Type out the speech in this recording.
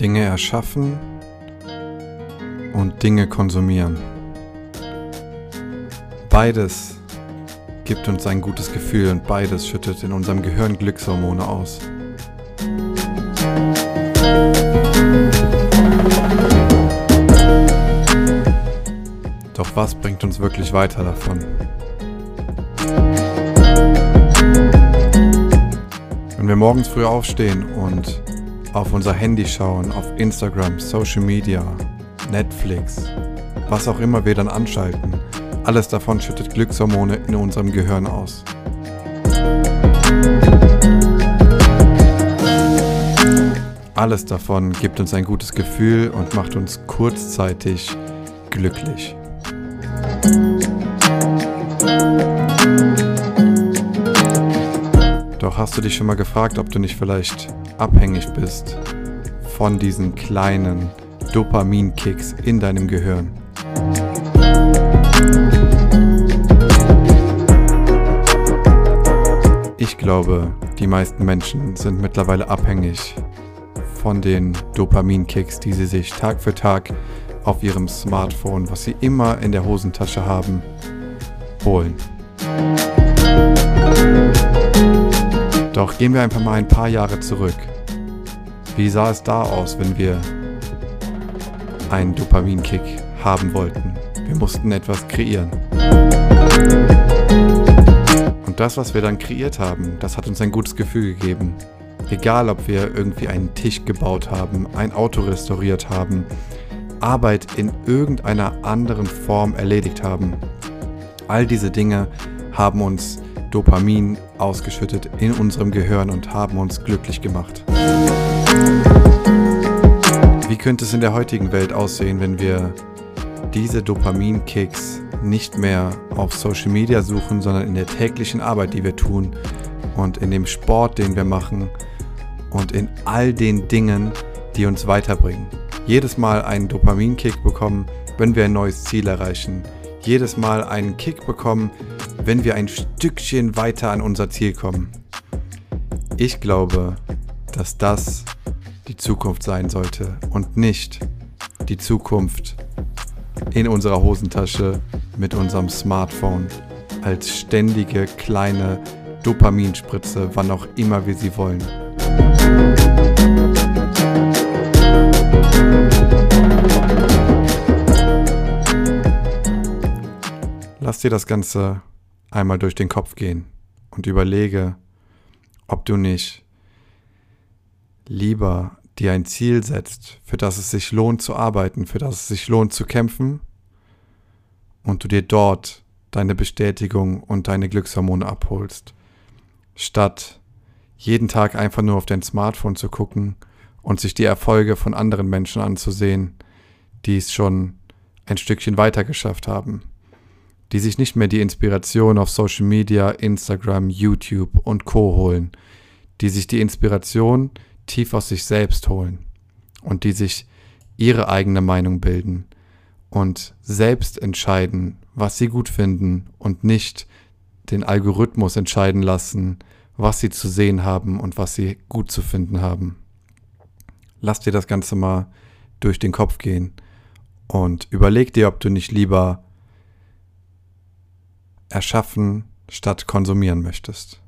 erschaffen und Dinge konsumieren. Beides gibt uns ein gutes Gefühl und beides schüttet in unserem Gehirn Glückshormone aus. Doch was bringt uns wirklich weiter davon? Wenn wir morgens früh aufstehen und auf unser Handy schauen, auf Instagram, Social Media, Netflix, was auch immer wir dann anschalten, alles davon schüttet Glückshormone in unserem Gehirn aus. Alles davon gibt uns ein gutes Gefühl und macht uns kurzzeitig glücklich. Doch hast du dich schon mal gefragt, ob du nicht vielleicht abhängig bist von diesen kleinen Dopaminkicks in deinem Gehirn? Ich glaube, die meisten Menschen sind mittlerweile abhängig von den Dopaminkicks, die sie sich Tag für Tag auf ihrem Smartphone, was sie immer in der Hosentasche haben, holen. Doch gehen wir einfach mal ein paar Jahre zurück. Wie sah es da aus, wenn wir einen Dopaminkick haben wollten? Wir mussten etwas kreieren. Und das, was wir dann kreiert haben, das hat uns ein gutes Gefühl gegeben. Egal, ob wir irgendwie einen Tisch gebaut haben, ein Auto restauriert haben, Arbeit in irgendeiner anderen Form erledigt haben. All diese Dinge haben uns Dopamin ausgeschüttet in unserem Gehirn und haben uns glücklich gemacht. Wie könnte es in der heutigen Welt aussehen, wenn wir diese Dopaminkicks nicht mehr auf Social Media suchen, sondern in der täglichen Arbeit, die wir tun und in dem Sport, den wir machen und in all den Dingen, die uns weiterbringen. Jedes Mal einen Dopaminkick bekommen, wenn wir ein neues Ziel erreichen. Jedes Mal einen Kick bekommen, wenn wir ein Stückchen weiter an unser Ziel kommen. Ich glaube, dass das die Zukunft sein sollte und nicht die Zukunft in unserer Hosentasche mit unserem Smartphone als ständige kleine Dopaminspritze, wann auch immer wir sie wollen. Lass dir das Ganze einmal durch den Kopf gehen und überlege, ob du nicht lieber dir ein Ziel setzt, für das es sich lohnt zu arbeiten, für das es sich lohnt zu kämpfen und du dir dort deine Bestätigung und deine Glückshormone abholst, statt jeden Tag einfach nur auf dein Smartphone zu gucken und sich die Erfolge von anderen Menschen anzusehen, die es schon ein Stückchen weiter geschafft haben, die sich nicht mehr die Inspiration auf Social Media, Instagram, YouTube und Co holen, die sich die Inspiration tief aus sich selbst holen und die sich ihre eigene Meinung bilden und selbst entscheiden, was sie gut finden und nicht den Algorithmus entscheiden lassen, was sie zu sehen haben und was sie gut zu finden haben. Lass dir das Ganze mal durch den Kopf gehen und überleg dir, ob du nicht lieber erschaffen statt konsumieren möchtest.